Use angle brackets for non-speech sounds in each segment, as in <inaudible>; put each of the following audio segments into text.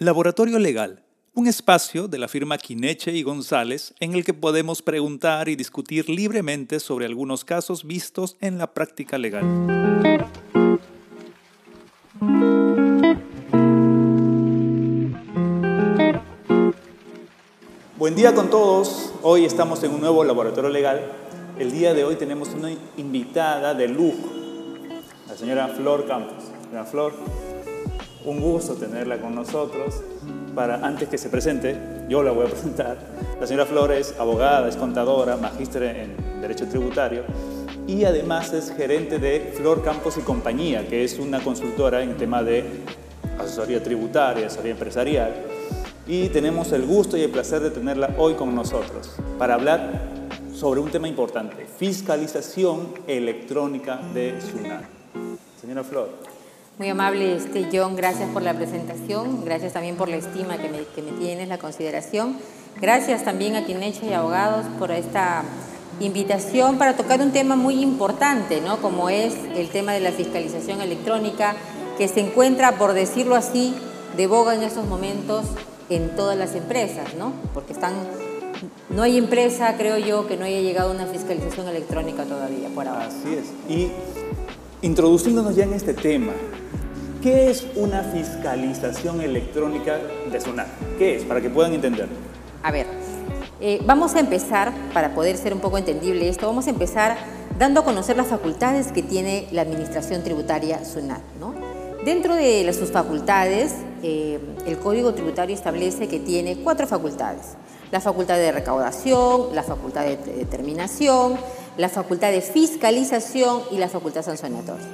Laboratorio Legal, un espacio de la firma Quineche y González en el que podemos preguntar y discutir libremente sobre algunos casos vistos en la práctica legal. Buen día con todos. Hoy estamos en un nuevo laboratorio legal. El día de hoy tenemos una invitada de lujo, la señora Flor Campos. Señora Flor, un gusto tenerla con nosotros. Para, antes que se presente, yo la voy a presentar. La señora Flor es abogada, es contadora, magíster en Derecho Tributario y además es gerente de Flor Campos y Compañía, que es una consultora en tema de asesoría tributaria, asesoría empresarial. Y tenemos el gusto y el placer de tenerla hoy con nosotros para hablar sobre un tema importante, fiscalización electrónica de SUNAT. Señora Flor. Muy amable este, John, gracias por la presentación, gracias también por la estima que me, que me tienes, la consideración. Gracias también a Quineche y Abogados por esta invitación para tocar un tema muy importante, ¿no? como es el tema de la fiscalización electrónica, que se encuentra, por decirlo así, de boga en estos momentos en todas las empresas, ¿no? porque están, no hay empresa, creo yo, que no haya llegado a una fiscalización electrónica todavía por ahora. Así es. Y introduciéndonos ya en este tema, ¿Qué es una fiscalización electrónica de SUNAT? ¿Qué es? Para que puedan entenderlo. A ver, eh, vamos a empezar, para poder ser un poco entendible esto, vamos a empezar dando a conocer las facultades que tiene la Administración Tributaria SUNAT. ¿no? Dentro de sus facultades, eh, el Código Tributario establece que tiene cuatro facultades. La facultad de recaudación, la facultad de determinación, la facultad de fiscalización y la facultad sancionatoria.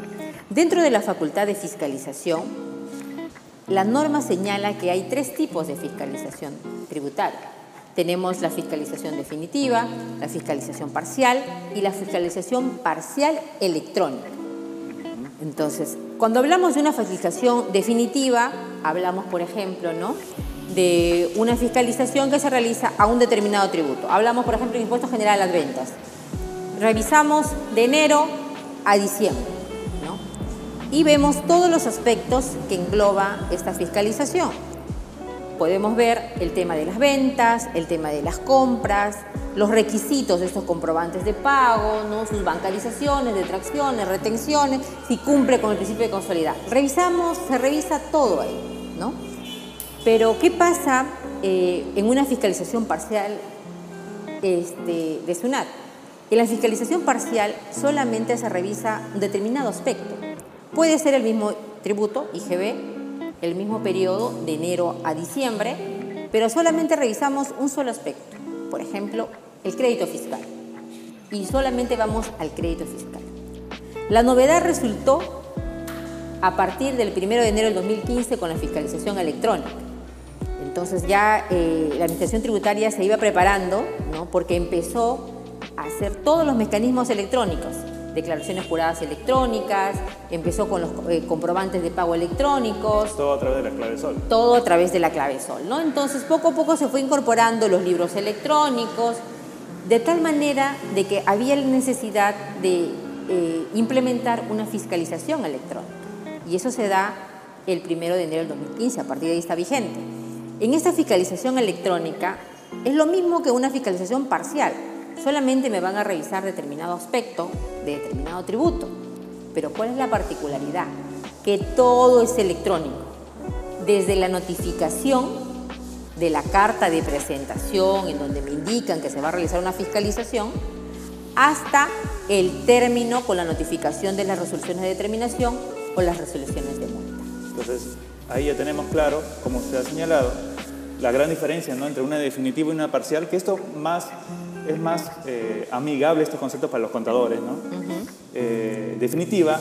Dentro de la facultad de fiscalización, la norma señala que hay tres tipos de fiscalización tributaria. Tenemos la fiscalización definitiva, la fiscalización parcial y la fiscalización parcial electrónica. Entonces, cuando hablamos de una fiscalización definitiva, hablamos, por ejemplo, ¿no? de una fiscalización que se realiza a un determinado tributo. Hablamos, por ejemplo, de impuesto general a las ventas. Revisamos de enero a diciembre y vemos todos los aspectos que engloba esta fiscalización. Podemos ver el tema de las ventas, el tema de las compras, los requisitos de estos comprobantes de pago, sus bancarizaciones, detracciones, retenciones, si cumple con el principio de consolidad. Revisamos, se revisa todo ahí, ¿no? Pero, ¿qué pasa eh, en una fiscalización parcial este, de SUNAT? En la fiscalización parcial solamente se revisa un determinado aspecto. Puede ser el mismo tributo, IGB, el mismo periodo de enero a diciembre, pero solamente revisamos un solo aspecto, por ejemplo, el crédito fiscal. Y solamente vamos al crédito fiscal. La novedad resultó a partir del 1 de enero del 2015 con la fiscalización electrónica. Entonces ya eh, la Administración Tributaria se iba preparando, ¿no? porque empezó a hacer todos los mecanismos electrónicos declaraciones juradas electrónicas, empezó con los eh, comprobantes de pago electrónicos. Todo a través de la clave sol. Todo a través de la clave sol, ¿no? Entonces poco a poco se fue incorporando los libros electrónicos, de tal manera de que había la necesidad de eh, implementar una fiscalización electrónica. Y eso se da el primero de enero del 2015, a partir de ahí está vigente. En esta fiscalización electrónica es lo mismo que una fiscalización parcial solamente me van a revisar determinado aspecto de determinado tributo. Pero ¿cuál es la particularidad? Que todo es electrónico. Desde la notificación de la carta de presentación en donde me indican que se va a realizar una fiscalización, hasta el término con la notificación de las resoluciones de determinación o las resoluciones de multa. Entonces, ahí ya tenemos claro, como usted ha señalado, la gran diferencia ¿no? entre una definitiva y una parcial, que esto más es más eh, amigable estos conceptos para los contadores. ¿no? Eh, definitiva,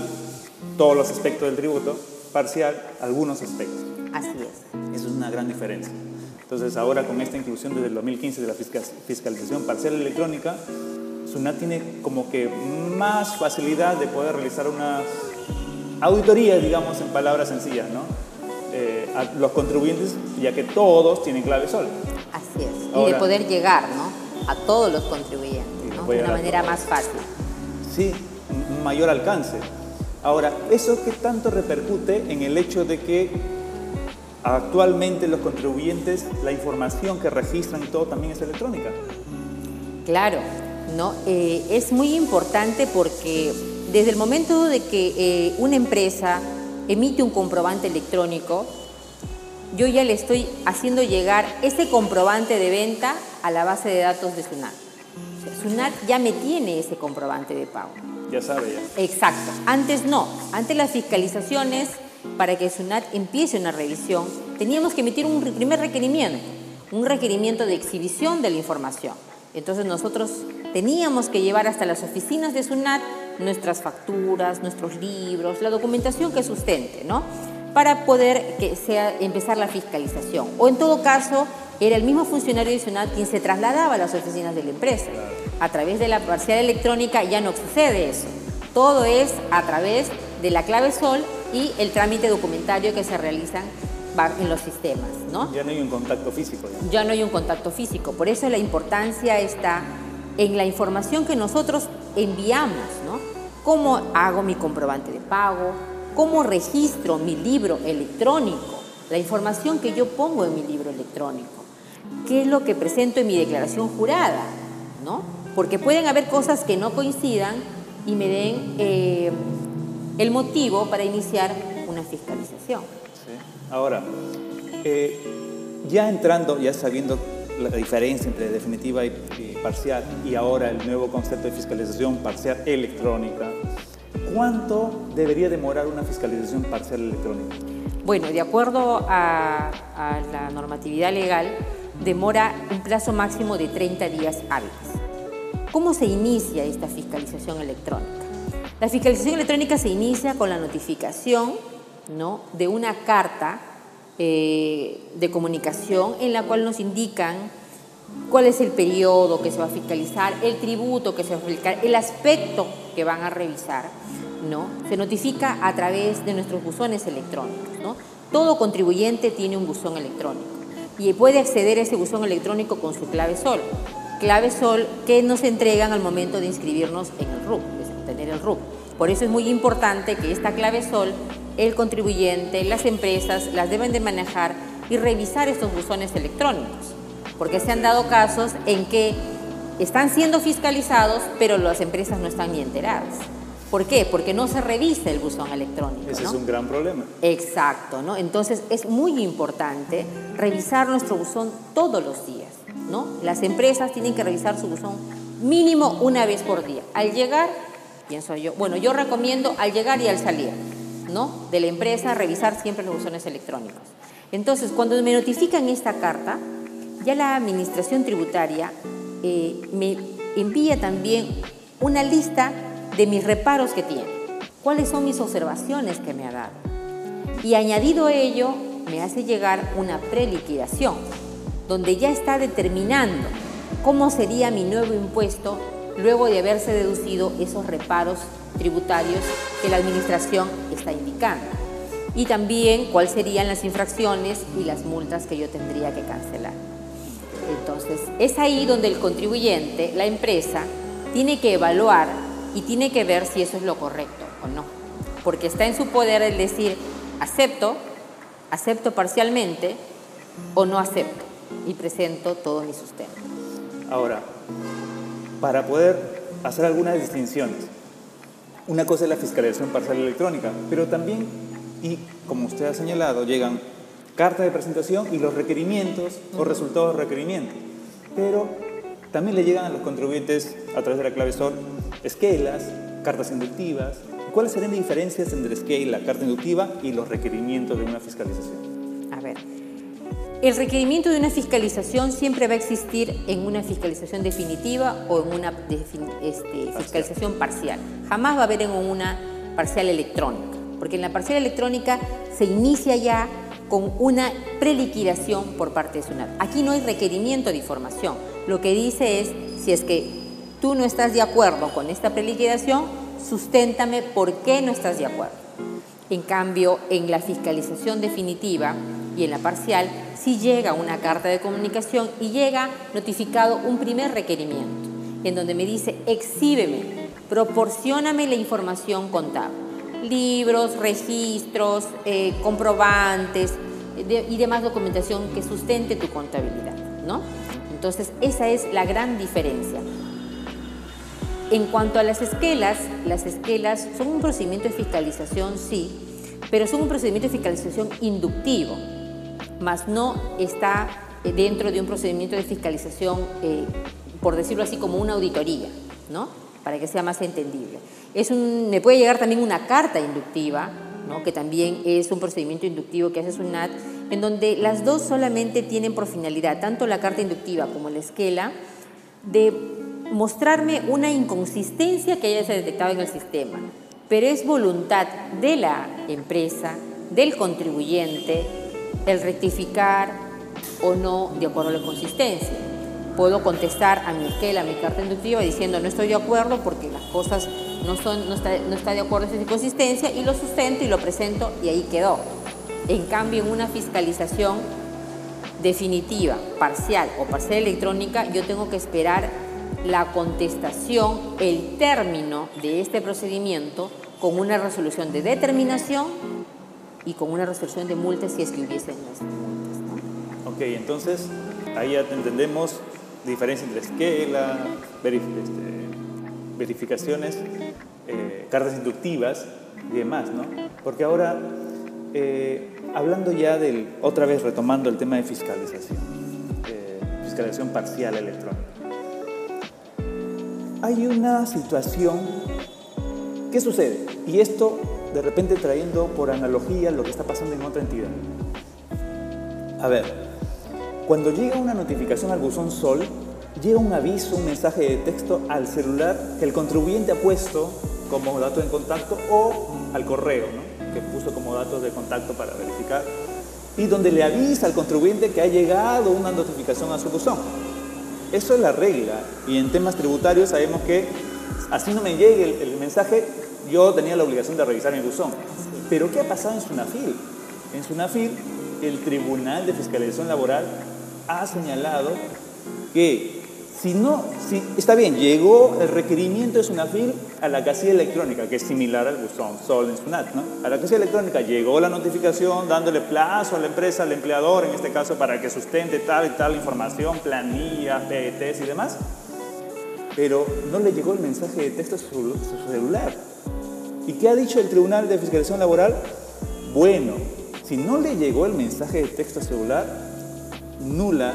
todos los aspectos del tributo, parcial, algunos aspectos. Así es. Eso es una gran diferencia. Entonces ahora con esta inclusión desde el 2015 de la fiscalización parcial electrónica, SUNAT tiene como que más facilidad de poder realizar una auditoría, digamos, en palabras sencillas, ¿no? Eh, a los contribuyentes, ya que todos tienen clave sol. Así es. y de poder llegar, ¿no? A todos los contribuyentes, de una manera más fácil. Sí, mayor alcance. Ahora, ¿eso qué tanto repercute en el hecho de que actualmente los contribuyentes, la información que registran y todo también es electrónica. Claro, ¿no? Eh, es muy importante porque desde el momento de que eh, una empresa emite un comprobante electrónico, yo ya le estoy haciendo llegar ese comprobante de venta a la base de datos de SUNAT. SUNAT ya me tiene ese comprobante de pago. Ya sabe ya. Exacto. Antes no. Antes las fiscalizaciones, para que SUNAT empiece una revisión, teníamos que emitir un primer requerimiento, un requerimiento de exhibición de la información. Entonces nosotros teníamos que llevar hasta las oficinas de SUNAT nuestras facturas, nuestros libros, la documentación que sustente, ¿no? Para poder que sea, empezar la fiscalización. O en todo caso, era el mismo funcionario SUNAT quien se trasladaba a las oficinas de la empresa. A través de la parcial electrónica ya no sucede eso. Todo es a través de la clave SOL y el trámite documentario que se realizan en los sistemas, ¿no? Ya no hay un contacto físico. Ya. ya no hay un contacto físico. Por eso la importancia está en la información que nosotros enviamos, ¿no? ¿Cómo hago mi comprobante de pago? ¿Cómo registro mi libro electrónico? La información que yo pongo en mi libro electrónico. ¿Qué es lo que presento en mi declaración jurada? ¿No? Porque pueden haber cosas que no coincidan y me den eh, el motivo para iniciar una fiscalización. Ahora, eh, ya entrando, ya sabiendo la diferencia entre definitiva y, parcial y ahora el nuevo concepto de fiscalización parcial electrónica, ¿cuánto debería demorar una fiscalización parcial electrónica? Bueno, de acuerdo a, la normatividad legal, demora un plazo máximo de 30 días hábiles. ¿Cómo se inicia esta fiscalización electrónica? La fiscalización electrónica se inicia con la notificación ¿no? de una carta eh, de comunicación en la cual nos indican cuál es el periodo que se va a fiscalizar, el tributo que se va a fiscalizar, el aspecto que van a revisar, ¿no? Se notifica a través de nuestros buzones electrónicos. Todo contribuyente tiene un buzón electrónico y puede acceder a ese buzón electrónico con su clave SOL. Clave SOL que nos entregan al momento de inscribirnos en el RUP, de tener el RUP. Por eso es muy importante que esta clave SOL el contribuyente, las empresas las deben de manejar y revisar estos buzones electrónicos, porque se han dado casos en que están siendo fiscalizados, pero las empresas no están ni enteradas. ¿Por qué? Porque no se revisa el buzón electrónico. Ese es un gran problema. Exacto, ¿no? Entonces es muy importante revisar nuestro buzón todos los días, ¿no? Las empresas tienen que revisar su buzón mínimo una vez por día. Al llegar, pienso yo, bueno, yo recomiendo al llegar y al salir de la empresa, revisar siempre los buzones electrónicos. Entonces, cuando me notifican esta carta, ya la administración tributaria eh, me envía también una lista de mis reparos que tiene, cuáles son mis observaciones que me ha dado. Y añadido ello, me hace llegar una preliquidación, donde ya está determinando cómo sería mi nuevo impuesto luego de haberse deducido esos reparos tributarios que la Administración está indicando. Y también cuáles serían las infracciones y las multas que yo tendría que cancelar. Entonces, es ahí donde el contribuyente, la empresa, tiene que evaluar y tiene que ver si eso es lo correcto o no. Porque está en su poder el decir, acepto, acepto parcialmente o no acepto y presento todo mi sustento. Ahora, para poder hacer algunas distinciones, una cosa es la fiscalización parcial electrónica, pero también, y como usted ha señalado, llegan cartas de presentación y los requerimientos o resultados de requerimientos. Pero también le llegan a los contribuyentes a través de la clave SOR esquelas, cartas inductivas. ¿Cuáles serían las diferencias entre esquela, la carta inductiva y los requerimientos de una fiscalización? A ver, el requerimiento de una fiscalización siempre va a existir en una fiscalización definitiva o en una este, fiscalización parcial. Jamás va a haber en una parcial electrónica, porque en la parcial electrónica se inicia ya con una preliquidación por parte de SUNAT. Aquí no hay requerimiento de información. Lo que dice es, si es que tú no estás de acuerdo con esta preliquidación, susténtame por qué no estás de acuerdo. En cambio, en la fiscalización definitiva y en la parcial, si llega una carta de comunicación y llega notificado un primer requerimiento, en donde me dice, exhíbeme, proporcioname la información contable, libros, registros, eh, comprobantes, y demás documentación que sustente tu contabilidad, ¿no? Entonces, esa es la gran diferencia. En cuanto a las esquelas, las esquelas son un procedimiento de fiscalización, sí, pero son un procedimiento de fiscalización inductivo, más no está dentro de un procedimiento de fiscalización, eh, por decirlo así, como una auditoría, ¿no? Para que sea más entendible. Me puede llegar también una carta inductiva, ¿no? que también es un procedimiento inductivo que hace SUNAT, en donde las dos solamente tienen por finalidad, tanto la carta inductiva como la esquela, de mostrarme una inconsistencia que haya detectado en el sistema, pero es voluntad de la empresa, del contribuyente, el rectificar o no de acuerdo a la inconsistencia. Puedo contestar a mi esquela, a mi carta inductiva, diciendo no estoy de acuerdo porque las cosas no, son, no, está, no está de acuerdo esa inconsistencia y lo sustento y lo presento y ahí quedó. En cambio, en una fiscalización definitiva, parcial o parcial electrónica, yo tengo que esperar la contestación, el término de este procedimiento con una resolución de determinación y con una resolución de multas si es las multas. Ok, entonces ahí ya entendemos diferencia entre esquela, este, verificaciones, eh, cartas inductivas y demás, ¿no? Porque ahora, eh, hablando ya del, otra vez retomando el tema de fiscalización, eh, fiscalización parcial electrónica, hay una situación, ¿qué sucede? Y esto de repente trayendo por analogía lo que está pasando en otra entidad. A ver, cuando llega una notificación al buzón Sol, llega un aviso, un mensaje de texto al celular que el contribuyente ha puesto como dato de contacto o al correo, ¿no? que puso como datos de contacto para verificar, y donde le avisa al contribuyente que ha llegado una notificación a su buzón. Eso es la regla, y en temas tributarios sabemos que así no me llegue el, mensaje, yo tenía la obligación de revisar mi buzón. Pero ¿qué ha pasado en Sunafil? En Sunafil, el Tribunal de Fiscalización Laboral ha señalado que si no, si, está bien, llegó el requerimiento de Sunafil a la casilla electrónica, que es similar al buzón Sol en Sunat, ¿no? A la casilla electrónica llegó la notificación dándole plazo a la empresa, al empleador, en este caso, para que sustente tal y tal información, planillas, PETs y demás, pero no le llegó el mensaje de texto a su, celular. ¿Y qué ha dicho el Tribunal de Fiscalización Laboral? Bueno, si no le llegó el mensaje de texto a celular, nula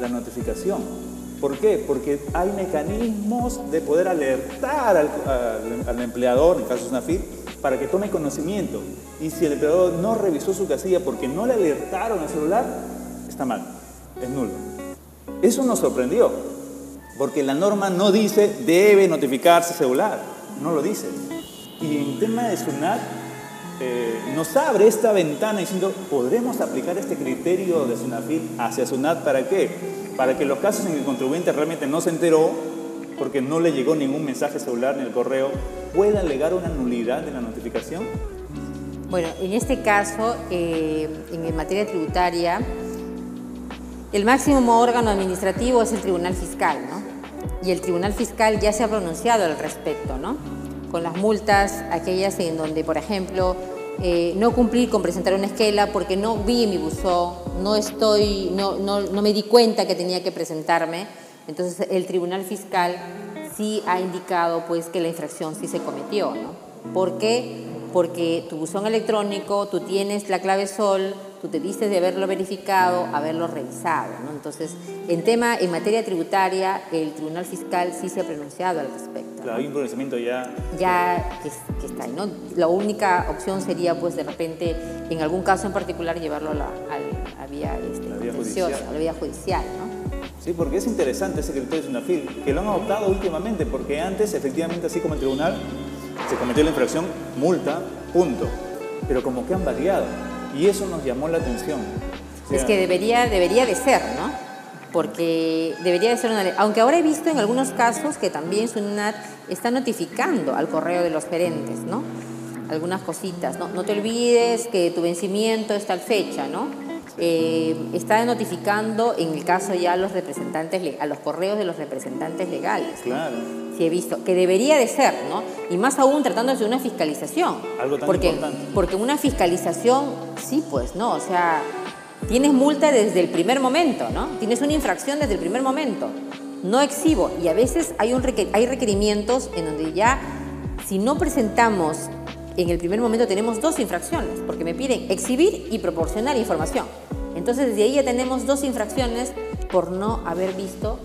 la notificación. ¿Por qué? Porque hay mecanismos de poder alertar al, empleador, en el caso de SNAFIR, para que tome conocimiento. Y si el empleador no revisó su casilla porque no le alertaron al celular, está mal, es nulo. Eso nos sorprendió, porque la norma no dice debe notificarse celular, no lo dice. Y en tema de SUNAT, eh, nos abre esta ventana diciendo, ¿podremos aplicar este criterio de SUNAFIL hacia SUNAT para qué? Para que los casos en que el contribuyente realmente no se enteró, porque no le llegó ningún mensaje celular ni el correo, pueda alegar una nulidad de la notificación. Bueno, en este caso, eh, en materia tributaria, el máximo órgano administrativo es el Tribunal Fiscal, ¿no? Y el Tribunal Fiscal ya se ha pronunciado al respecto, ¿no? Con las multas, aquellas en donde, por ejemplo, eh, no cumplir con presentar una esquela porque no vi mi buzón, no, estoy, no, no, no me di cuenta que tenía que presentarme. Entonces, el Tribunal Fiscal sí ha indicado pues, que la infracción sí se cometió, ¿no? ¿Por qué? Porque tu buzón electrónico, tú tienes la clave SOL, tú te diste de haberlo verificado, haberlo revisado. ¿no? Entonces, en tema, en materia tributaria, el Tribunal Fiscal sí se ha pronunciado al respecto. Claro, hay un pronunciamiento ya... Ya que, que, está ahí, ¿no? La única opción sería, pues, de repente, en algún caso en particular, llevarlo a la, a, a vía, este, La vía judicial. a la vía judicial, ¿no? Sí, porque es interesante ese criterio de SUNAFIL, que lo han adoptado últimamente, porque antes, efectivamente, así como el tribunal, se cometió la infracción, multa, punto. Pero como que han variado. Y eso nos llamó la atención. O sea, Es que debería, debería de ser, ¿no? Porque debería de ser una ley. Aunque ahora he visto en algunos casos que también SUNAT está notificando al correo de los gerentes, ¿no? Algunas cositas, ¿no? No te olvides que tu vencimiento es tal fecha, ¿no? Eh, está notificando en el caso ya a los representantes, a los correos de los representantes legales. Claro. Sí he visto, que debería de ser, ¿no? Y más aún tratándose de una fiscalización. Algo tan porque, importante. Porque una fiscalización, sí, pues, ¿no? O sea, tienes multa desde el primer momento, ¿no? Tienes una infracción desde el primer momento. No exhibo. Y a veces hay, un hay requerimientos en donde ya, si no presentamos en el primer momento, tenemos dos infracciones, porque me piden exhibir y proporcionar información. Entonces, desde ahí ya tenemos dos infracciones por no haber visto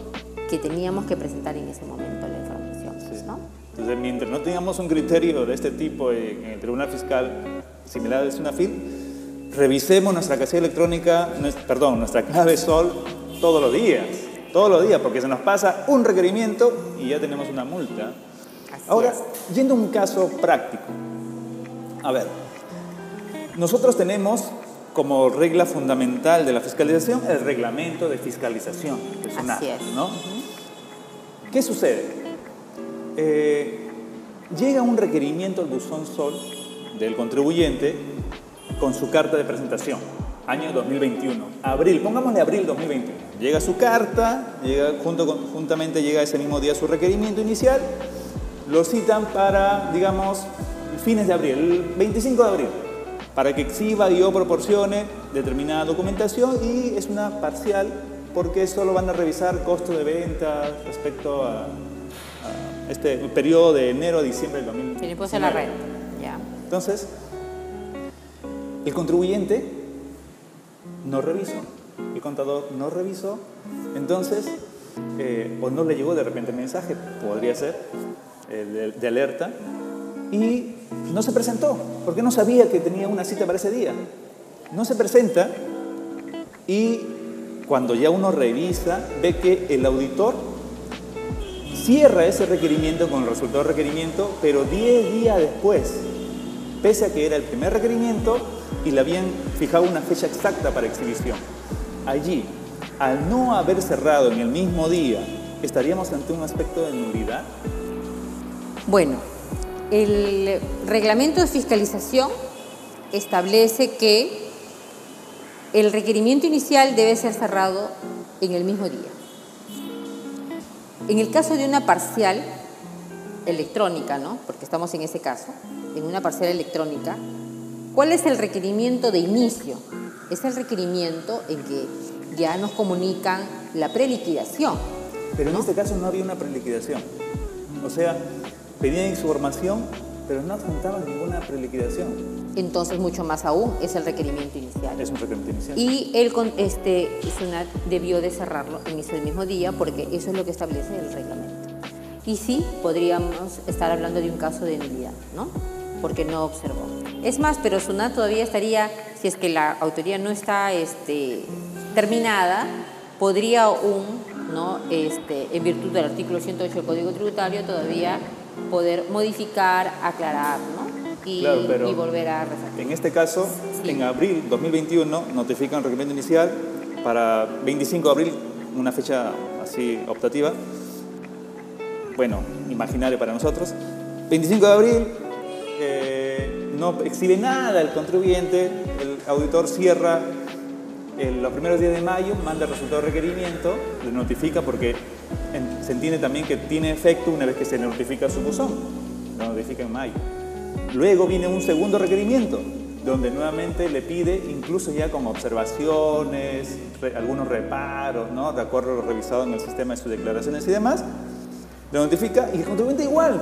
que teníamos que presentar en ese momento la información. ¿no? Entonces, mientras no tengamos un criterio de este tipo en el Tribunal Fiscal similar al SUNAFIL, revisemos nuestra casilla electrónica, perdón, nuestra clave SOL todos los días, todos los días, porque se nos pasa un requerimiento y ya tenemos una multa. Ahora, yendo a un caso práctico, a ver, nosotros tenemos como regla fundamental de la fiscalización el reglamento de fiscalización, que es. ¿no? ¿Qué sucede? Eh, llega un requerimiento al buzón SOL del contribuyente con su carta de presentación, año 2021, abril, pongámosle abril 2021. Llega su carta, llega, junto con, juntamente llega ese mismo día su requerimiento inicial, lo citan para, digamos, fines de abril, el 25 de abril, para que exhiba y o proporcione determinada documentación y es una parcial porque solo van a revisar costo de venta respecto a, este periodo de enero a diciembre del 2019. Sí, la renta, ya. Entonces, el contribuyente no revisó, el contador no revisó, entonces, eh, o no le llegó de repente el mensaje, podría ser, eh, de, alerta, y no se presentó, porque no sabía que tenía una cita para ese día. No se presenta y cuando ya uno revisa, ve que el auditor cierra ese requerimiento con el resultado del requerimiento, pero 10 días después, pese a que era el primer requerimiento y le habían fijado una fecha exacta para exhibición. Allí, al no haber cerrado en el mismo día, ¿estaríamos ante un aspecto de nulidad? Bueno, el reglamento de fiscalización establece que el requerimiento inicial debe ser cerrado en el mismo día. En el caso de una parcial electrónica, ¿no? porque estamos en ese caso, en una parcial electrónica, ¿cuál es el requerimiento de inicio? Es el requerimiento en que ya nos comunican la preliquidación. Pero en este caso no había una preliquidación. O sea, pedían información pero no adjuntaban ninguna preliquidación. Entonces, mucho más aún, es el requerimiento inicial. Es un requerimiento inicial. Y el este, SUNAT debió de cerrarlo en ese mismo día porque eso es lo que establece el reglamento. Y sí, podríamos estar hablando de un caso de nulidad, ¿no? Porque no observó. Es más, pero SUNAT todavía estaría, si es que la autoría no está este, terminada, podría aún, ¿no? Este, en virtud del artículo 108 del Código Tributario, todavía poder modificar, aclarar, ¿no? Y, volver a resaltar. En este caso, en abril 2021 notifican el requerimiento inicial para 25 de abril, una fecha así optativa, bueno, imaginario para nosotros. 25 de abril, eh, no exhibe nada el contribuyente, el auditor cierra los primeros días de mayo, manda el resultado de requerimiento, le notifica porque se entiende también que tiene efecto una vez que se notifica su buzón, lo notifica en mayo. Luego viene un segundo requerimiento, donde nuevamente le pide, incluso ya con observaciones, algunos reparos, ¿no? de acuerdo a lo revisado en el sistema de sus declaraciones y demás, le notifica y el contribuyente igual,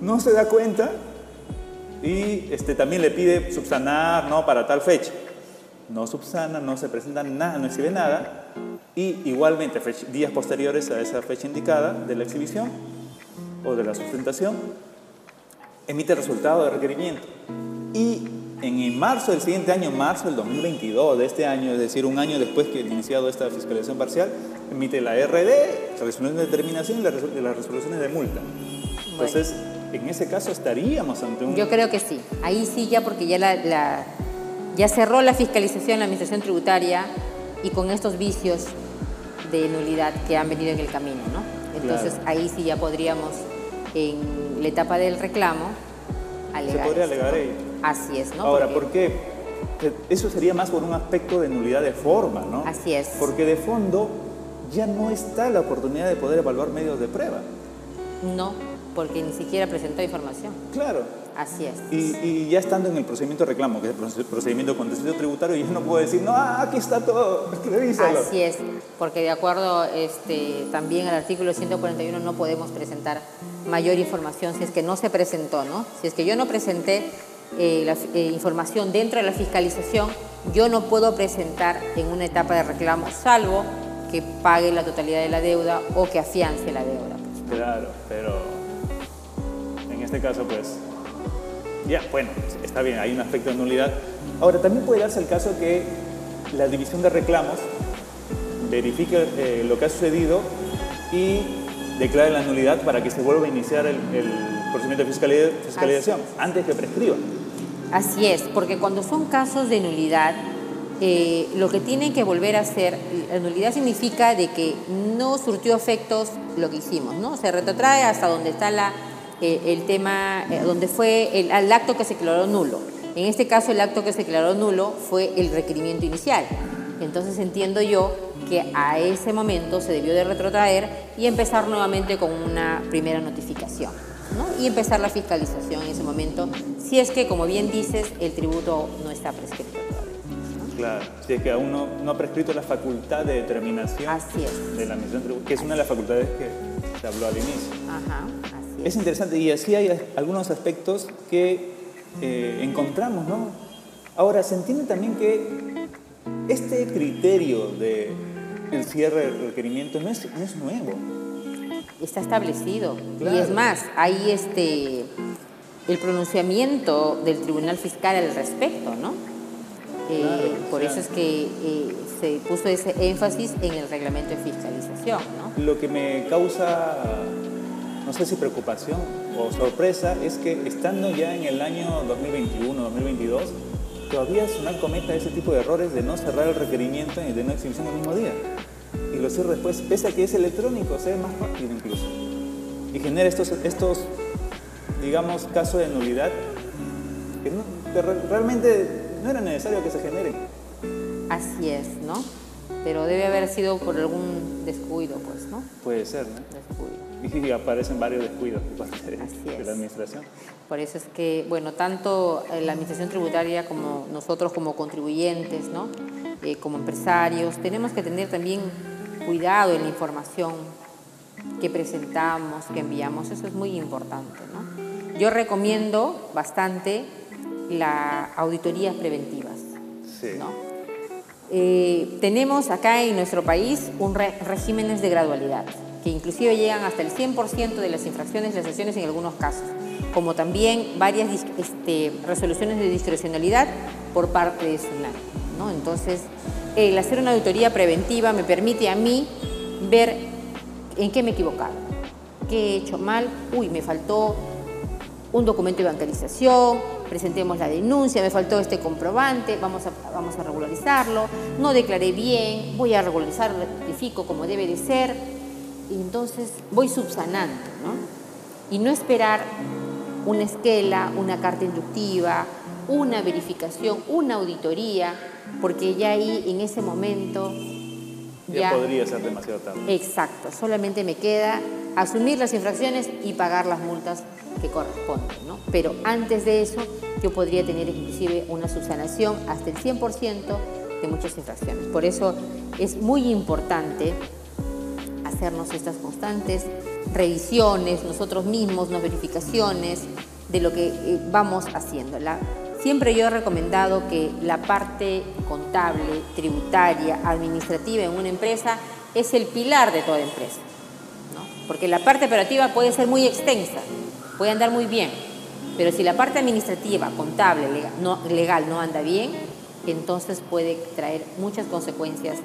no se da cuenta y este, también le pide subsanar ¿no? para tal fecha. No subsana, no se presenta nada, no exhibe nada, y igualmente días posteriores a esa fecha indicada de la exhibición o de la sustentación, emite el resultado de requerimiento. Y en marzo del siguiente año, marzo del 2022 de este año, es decir, un año después que iniciado esta fiscalización parcial, emite la RD, la resolución de determinación y las resoluciones de multa. Entonces, en ese caso estaríamos ante un... Yo creo que sí, ahí sí ya porque ya, la, ya cerró la fiscalización, la administración tributaria y con estos vicios de nulidad que han venido en el camino, ¿no? Entonces ahí sí ya podríamos, en la etapa del reclamo, alegar. Se podría alegar ahí. Así es, ¿no? Ahora, ¿por qué? Eso sería más por un aspecto de nulidad de forma, ¿no? Así es. Porque de fondo ya no está la oportunidad de poder evaluar medios de prueba. No, porque ni siquiera presentó información. Claro. Así es. Y, ya estando en el procedimiento de reclamo, que es el procedimiento contencioso tributario, yo no puedo decir, no, ah, aquí está todo, revísalo. Así es, porque de acuerdo este, también al artículo 141 no podemos presentar mayor información si es que no se presentó, ¿no? Si es que yo no presenté eh, la eh, información dentro de la fiscalización, yo no puedo presentar en una etapa de reclamo, salvo que pague la totalidad de la deuda o que afiance la deuda. Claro, pero en este caso, pues, ya, bueno, está bien, hay un aspecto de nulidad. Ahora, también puede darse el caso que la división de reclamos verifique eh, lo que ha sucedido y declare la nulidad para que se vuelva a iniciar el, procedimiento de fiscalización antes que prescriba. Así es, porque cuando son casos de nulidad, eh, lo que tienen que volver a hacer, la nulidad significa de que no surtió efectos lo que hicimos, ¿no? Se retrotrae hasta donde está la, eh, el tema, eh, donde fue el, acto que se declaró nulo. En este caso, el acto que se declaró nulo fue el requerimiento inicial. Entonces entiendo yo que a ese momento se debió de retrotraer y empezar nuevamente con una primera notificación. ¿no? Y empezar la fiscalización en ese momento, si es que, como bien dices, el tributo no está prescrito. Claro, si es que aún no, ha prescrito la facultad de determinación de la admisión tributaria, que es una de las facultades que se habló al inicio. Ajá, así es. es interesante y así hay algunos aspectos que eh, encontramos, ¿no? Ahora, se entiende también que este criterio de el cierre del requerimiento no es, no es nuevo. Está establecido. Y es más, hay este, el pronunciamiento del Tribunal Fiscal al respecto, ¿no? Eh, por eso es que eh, se puso ese énfasis en el reglamento de fiscalización. ¿no? Lo que me causa, no sé si preocupación o sorpresa, es que estando ya en el año 2021, 2022, todavía SUNAT cometa ese tipo de errores de no cerrar el requerimiento y de no exhibición el mismo día. Y lo cierra después, pese a que es electrónico, se ve más rápido incluso. Y genera estos, estos digamos, casos de nulidad que, que realmente no era necesario que se generen. Así es, ¿no? Pero debe haber sido por algún descuido, pues, ¿no? Puede ser, ¿no? Descuido. <laughs> Y aparecen varios descuidos por parte de, la administración. Por eso es que, bueno, tanto eh, la administración tributaria como nosotros como contribuyentes, ¿no? Eh, como empresarios, tenemos que tener también cuidado en la información que presentamos, que enviamos. Eso es muy importante, ¿no? Yo recomiendo bastante las auditorías preventivas. Eh, tenemos acá en nuestro país un regímenes de gradualidad, que inclusive llegan hasta el 100% de las infracciones y las sanciones en algunos casos, como también varias este, resoluciones de discrecionalidad por parte de SUNAT. ¿no? Entonces, el hacer una auditoría preventiva me permite a mí ver en qué me he equivocado, qué he hecho mal, uy, me faltó un documento de bancarización, presentemos la denuncia, me faltó este comprobante, vamos a, vamos a regularizarlo, no declaré bien, voy a regularizar, rectifico como debe de ser, y entonces voy subsanando, ¿no? Y no esperar una esquela, una carta inductiva, una verificación, una auditoría, porque ya ahí en ese momento ya, podría ser demasiado tarde. Exacto, solamente me queda asumir las infracciones y pagar las multas que corresponden. ¿no? Pero antes de eso, yo podría tener inclusive una subsanación hasta el 100% de muchas infracciones. Por eso es muy importante hacernos estas constantes revisiones, nosotros mismos, las verificaciones de lo que eh, vamos haciendo. siempre yo he recomendado que la parte contable, tributaria, administrativa en una empresa es el pilar de toda empresa. Porque la parte operativa puede ser muy extensa, puede andar muy bien, pero si la parte administrativa, contable, legal no, anda bien, entonces puede traer muchas consecuencias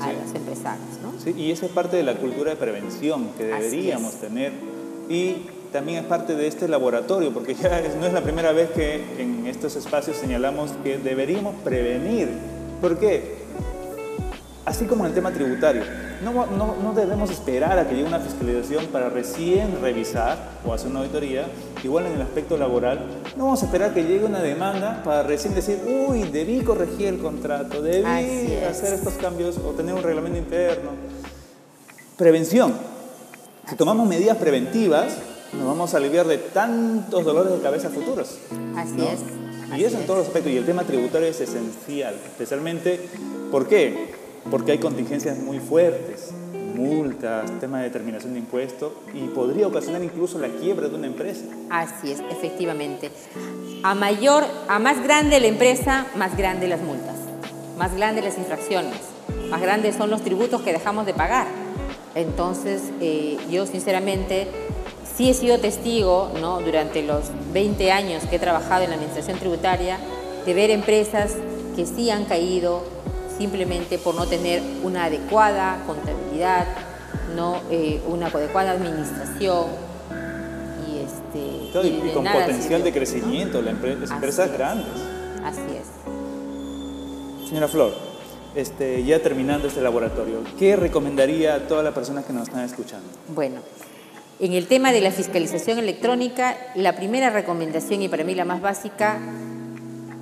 a los empresarios. Sí, y esa es parte de la cultura de prevención que deberíamos tener y también es parte de este laboratorio, porque ya no es la primera vez que en estos espacios señalamos que deberíamos prevenir. ¿Por qué? Así como en el tema tributario, no, no, debemos esperar a que llegue una fiscalización para recién revisar o hacer una auditoría. Igual en el aspecto laboral, no vamos a esperar que llegue una demanda para recién decir, uy, debí corregir el contrato, debí hacer estos cambios o tener un reglamento interno. Prevención. Si tomamos medidas preventivas, nos vamos a aliviar de tantos dolores de cabeza futuros. Así es. Y eso en es. todos los aspectos. Y el tema tributario es esencial, especialmente, ¿por qué? Porque hay contingencias muy fuertes, multas, tema de determinación de impuestos, y podría ocasionar incluso la quiebra de una empresa. Así es, efectivamente. A mayor, a más grande la empresa, más grandes las multas, más grandes las infracciones, más grandes son los tributos que dejamos de pagar. Entonces, eh, yo sinceramente sí he sido testigo, ¿no? durante los 20 años que he trabajado en la administración tributaria, de ver empresas que sí han caído simplemente por no tener una adecuada contabilidad, no eh, una adecuada administración y este Claro, y, de y con potencial de crecimiento, las empresas es. grandes. Así es. Señora Flor, este, ya terminando este laboratorio, ¿qué recomendaría a todas las personas que nos están escuchando? Bueno, en el tema de la fiscalización electrónica, la primera recomendación y para mí la más básica,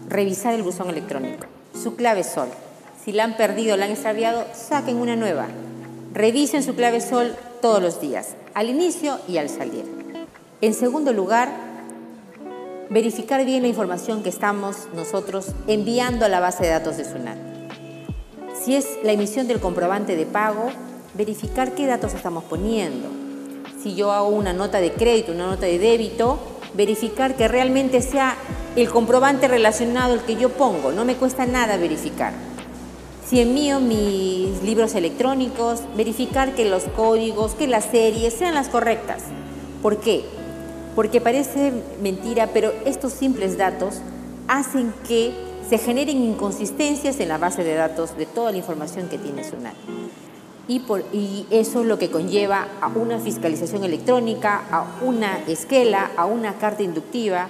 revisar el buzón electrónico, su clave sol. Si la han perdido, la han extraviado, saquen una nueva. Revisen su clave sol todos los días, al inicio y al salir. En segundo lugar, verificar bien la información que estamos nosotros enviando a la base de datos de SUNAT. Si es la emisión del comprobante de pago, verificar qué datos estamos poniendo. Si yo hago una nota de crédito, una nota de débito, verificar que realmente sea el comprobante relacionado el que yo pongo. No me cuesta nada verificar. Si envío mis libros electrónicos, verificar que los códigos, que las series sean las correctas. ¿Por qué? Porque parece mentira, pero estos simples datos hacen que se generen inconsistencias en la base de datos de toda la información que tiene SUNAT. Y, por, y eso es lo que conlleva a una fiscalización electrónica, a una esquela, a una carta inductiva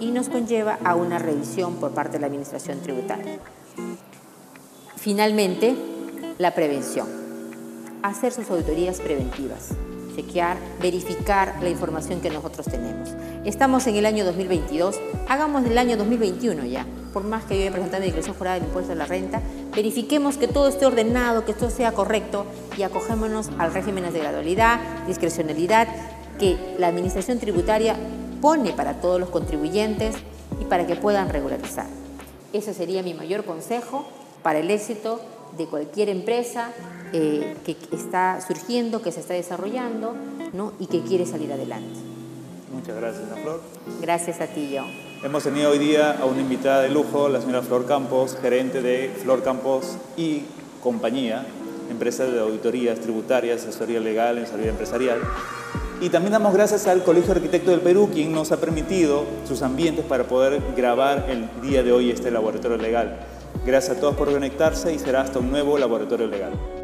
y nos conlleva a una revisión por parte de la Administración Tributaria. Finalmente, la prevención. Hacer sus auditorías preventivas, chequear, verificar la información que nosotros tenemos. Estamos en el año 2022, hagamos el año 2021 ya. Por más que yo haya presentado mi declaración jurada del impuesto a la renta, verifiquemos que todo esté ordenado, que todo sea correcto y acogémonos al régimen de gradualidad, discrecionalidad que la Administración Tributaria pone para todos los contribuyentes y para que puedan regularizar. Ese sería mi mayor consejo para el éxito de cualquier empresa eh, que está surgiendo, que se está desarrollando ¿no? y que quiere salir adelante. Muchas gracias, señora Flor. Gracias a ti, John. Hemos tenido hoy día a una invitada de lujo, la señora Flor Campos, gerente de Flor Campos y compañía, empresa de auditorías tributarias, asesoría legal, asesoría empresarial. Y también damos gracias al Colegio de Arquitectos del Perú, quien nos ha permitido sus ambientes para poder grabar el día de hoy este laboratorio legal. Gracias a todos por conectarse y será hasta un nuevo laboratorio legal.